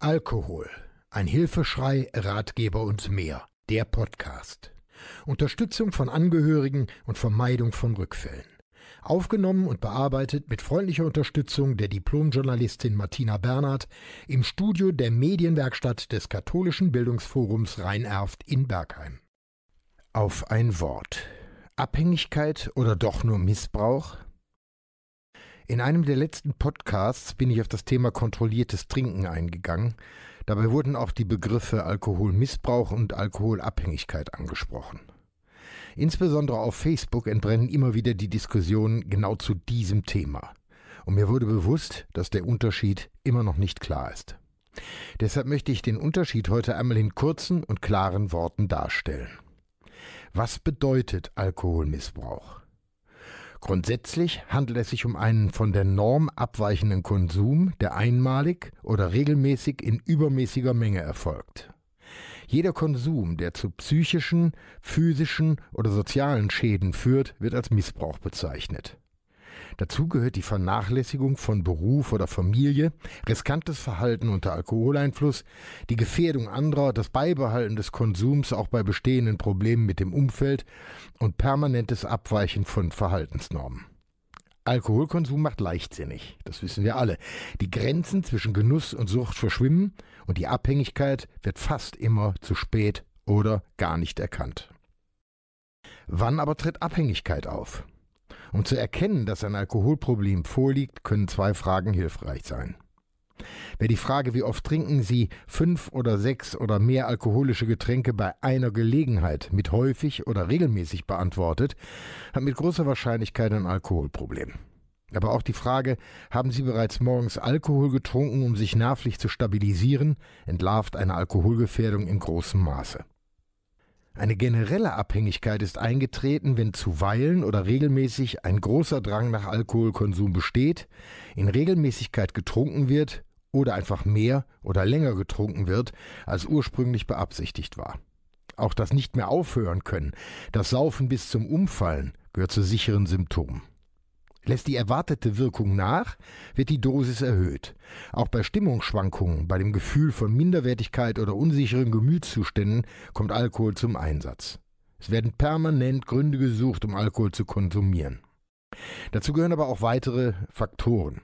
Alkohol. Ein Hilfeschrei, Ratgeber und mehr. Der Podcast. Unterstützung von Angehörigen und Vermeidung von Rückfällen. Aufgenommen und bearbeitet mit freundlicher Unterstützung der Diplomjournalistin Martina Bernhard im Studio der Medienwerkstatt des Katholischen Bildungsforums Rhein-Erft in Bergheim. Auf ein Wort. Abhängigkeit oder doch nur Missbrauch? In einem der letzten Podcasts bin ich auf das Thema kontrolliertes Trinken eingegangen. Dabei wurden auch die Begriffe Alkoholmissbrauch und Alkoholabhängigkeit angesprochen. Insbesondere auf Facebook entbrennen immer wieder die Diskussionen genau zu diesem Thema. Und mir wurde bewusst, dass der Unterschied immer noch nicht klar ist. Deshalb möchte ich den Unterschied heute einmal in kurzen und klaren Worten darstellen. Was bedeutet Alkoholmissbrauch? Grundsätzlich handelt es sich um einen von der Norm abweichenden Konsum, der einmalig oder regelmäßig in übermäßiger Menge erfolgt. Jeder Konsum, der zu psychischen, physischen oder sozialen Schäden führt, wird als Missbrauch bezeichnet. Dazu gehört die Vernachlässigung von Beruf oder Familie, riskantes Verhalten unter Alkoholeinfluss, die Gefährdung anderer, das Beibehalten des Konsums auch bei bestehenden Problemen mit dem Umfeld und permanentes Abweichen von Verhaltensnormen. Alkoholkonsum macht leichtsinnig, das wissen wir alle. Die Grenzen zwischen Genuss und Sucht verschwimmen und die Abhängigkeit wird fast immer zu spät oder gar nicht erkannt. Wann aber tritt Abhängigkeit auf? Um zu erkennen, dass ein Alkoholproblem vorliegt, können zwei Fragen hilfreich sein. Wer die Frage, wie oft trinken Sie fünf oder sechs oder mehr alkoholische Getränke bei einer Gelegenheit mit häufig oder regelmäßig beantwortet, hat mit großer Wahrscheinlichkeit ein Alkoholproblem. Aber auch die Frage, haben Sie bereits morgens Alkohol getrunken, um sich nervlich zu stabilisieren, entlarvt eine Alkoholgefährdung in großem Maße. Eine generelle Abhängigkeit ist eingetreten, wenn zuweilen oder regelmäßig ein großer Drang nach Alkoholkonsum besteht, in Regelmäßigkeit getrunken wird oder einfach mehr oder länger getrunken wird, als ursprünglich beabsichtigt war. Auch das nicht mehr aufhören können, das Saufen bis zum Umfallen gehört zu sicheren Symptomen. Lässt die erwartete Wirkung nach, wird die Dosis erhöht. Auch bei Stimmungsschwankungen, bei dem Gefühl von Minderwertigkeit oder unsicheren Gemütszuständen kommt Alkohol zum Einsatz. Es werden permanent Gründe gesucht, um Alkohol zu konsumieren. Dazu gehören aber auch weitere Faktoren.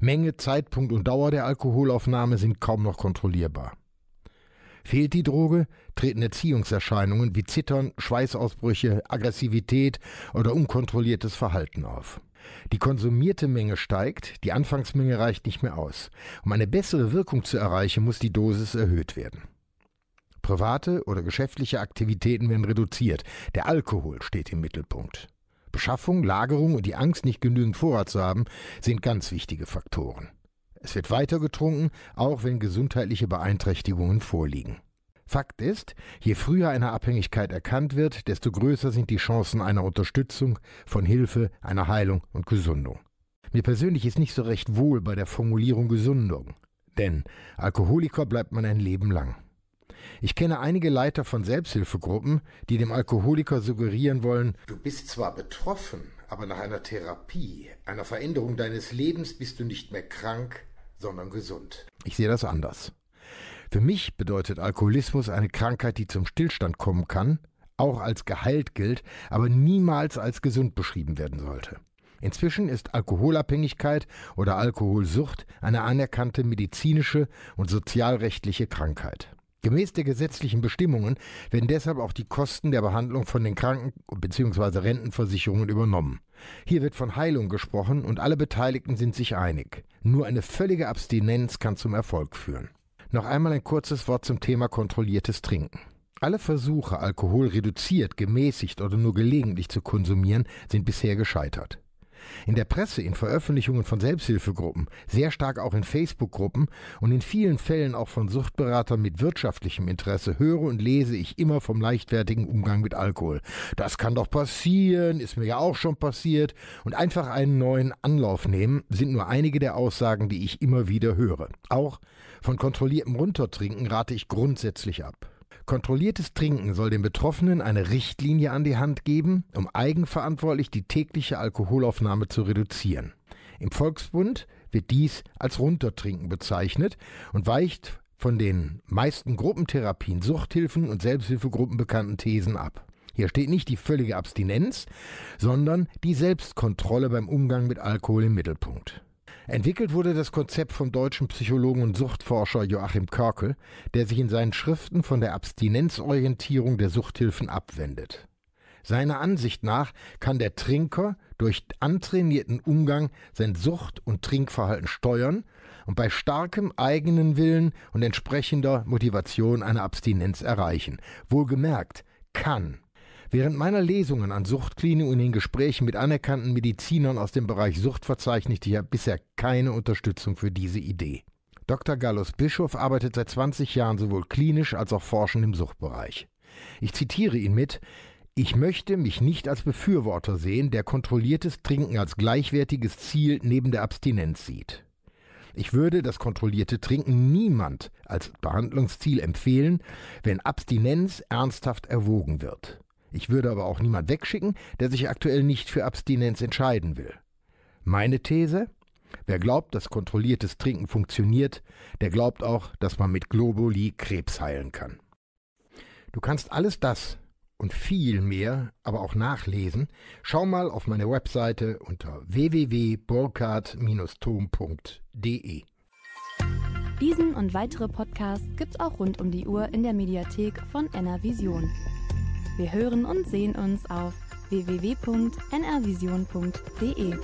Menge, Zeitpunkt und Dauer der Alkoholaufnahme sind kaum noch kontrollierbar. Fehlt die Droge, treten Erziehungserscheinungen wie Zittern, Schweißausbrüche, Aggressivität oder unkontrolliertes Verhalten auf. Die konsumierte Menge steigt, die Anfangsmenge reicht nicht mehr aus. Um eine bessere Wirkung zu erreichen, muss die Dosis erhöht werden. Private oder geschäftliche Aktivitäten werden reduziert. Der Alkohol steht im Mittelpunkt. Beschaffung, Lagerung und die Angst, nicht genügend Vorrat zu haben, sind ganz wichtige Faktoren. Es wird weiter getrunken, auch wenn gesundheitliche Beeinträchtigungen vorliegen. Fakt ist, je früher eine Abhängigkeit erkannt wird, desto größer sind die Chancen einer Unterstützung, von Hilfe, einer Heilung und Gesundung. Mir persönlich ist nicht so recht wohl bei der Formulierung Gesundung, denn Alkoholiker bleibt man ein Leben lang. Ich kenne einige Leiter von Selbsthilfegruppen, die dem Alkoholiker suggerieren wollen, du bist zwar betroffen, aber nach einer Therapie, einer Veränderung deines Lebens bist du nicht mehr krank, sondern gesund. Ich sehe das anders. Für mich bedeutet Alkoholismus eine Krankheit, die zum Stillstand kommen kann, auch als geheilt gilt, aber niemals als gesund beschrieben werden sollte. Inzwischen ist Alkoholabhängigkeit oder Alkoholsucht eine anerkannte medizinische und sozialrechtliche Krankheit. Gemäß der gesetzlichen Bestimmungen werden deshalb auch die Kosten der Behandlung von den Kranken- bzw. Rentenversicherungen übernommen. Hier wird von Heilung gesprochen und alle Beteiligten sind sich einig. Nur eine völlige Abstinenz kann zum Erfolg führen. Noch einmal ein kurzes Wort zum Thema kontrolliertes Trinken. Alle Versuche, Alkohol reduziert, gemäßigt oder nur gelegentlich zu konsumieren, sind bisher gescheitert. In der Presse, in Veröffentlichungen von Selbsthilfegruppen, sehr stark auch in Facebook-Gruppen und in vielen Fällen auch von Suchtberatern mit wirtschaftlichem Interesse höre und lese ich immer vom leichtfertigen Umgang mit Alkohol. Das kann doch passieren, ist mir ja auch schon passiert und einfach einen neuen Anlauf nehmen, sind nur einige der Aussagen, die ich immer wieder höre. Auch von kontrolliertem Runtertrinken rate ich grundsätzlich ab. Kontrolliertes Trinken soll den Betroffenen eine Richtlinie an die Hand geben, um eigenverantwortlich die tägliche Alkoholaufnahme zu reduzieren. Im Volksbund wird dies als Runtertrinken bezeichnet und weicht von den meisten Gruppentherapien, Suchthilfen und Selbsthilfegruppen bekannten Thesen ab. Hier steht nicht die völlige Abstinenz, sondern die Selbstkontrolle beim Umgang mit Alkohol im Mittelpunkt. Entwickelt wurde das Konzept vom deutschen Psychologen und Suchtforscher Joachim Körkel, der sich in seinen Schriften von der Abstinenzorientierung der Suchthilfen abwendet. Seiner Ansicht nach kann der Trinker durch antrainierten Umgang sein Sucht- und Trinkverhalten steuern und bei starkem eigenen Willen und entsprechender Motivation eine Abstinenz erreichen. Wohlgemerkt, kann. Während meiner Lesungen an Suchtkliniken und in Gesprächen mit anerkannten Medizinern aus dem Bereich Sucht verzeichnete ich bisher keine Unterstützung für diese Idee. Dr. Gallus Bischof arbeitet seit 20 Jahren sowohl klinisch als auch forschend im Suchtbereich. Ich zitiere ihn mit Ich möchte mich nicht als Befürworter sehen, der kontrolliertes Trinken als gleichwertiges Ziel neben der Abstinenz sieht. Ich würde das kontrollierte Trinken niemand als Behandlungsziel empfehlen, wenn Abstinenz ernsthaft erwogen wird. Ich würde aber auch niemand wegschicken, der sich aktuell nicht für Abstinenz entscheiden will. Meine These? Wer glaubt, dass kontrolliertes Trinken funktioniert, der glaubt auch, dass man mit Globuli Krebs heilen kann. Du kannst alles das und viel mehr aber auch nachlesen. Schau mal auf meine Webseite unter www.burkhard-tom.de. Diesen und weitere Podcasts gibt's auch rund um die Uhr in der Mediathek von NRVision. Wir hören und sehen uns auf www.nrvision.de.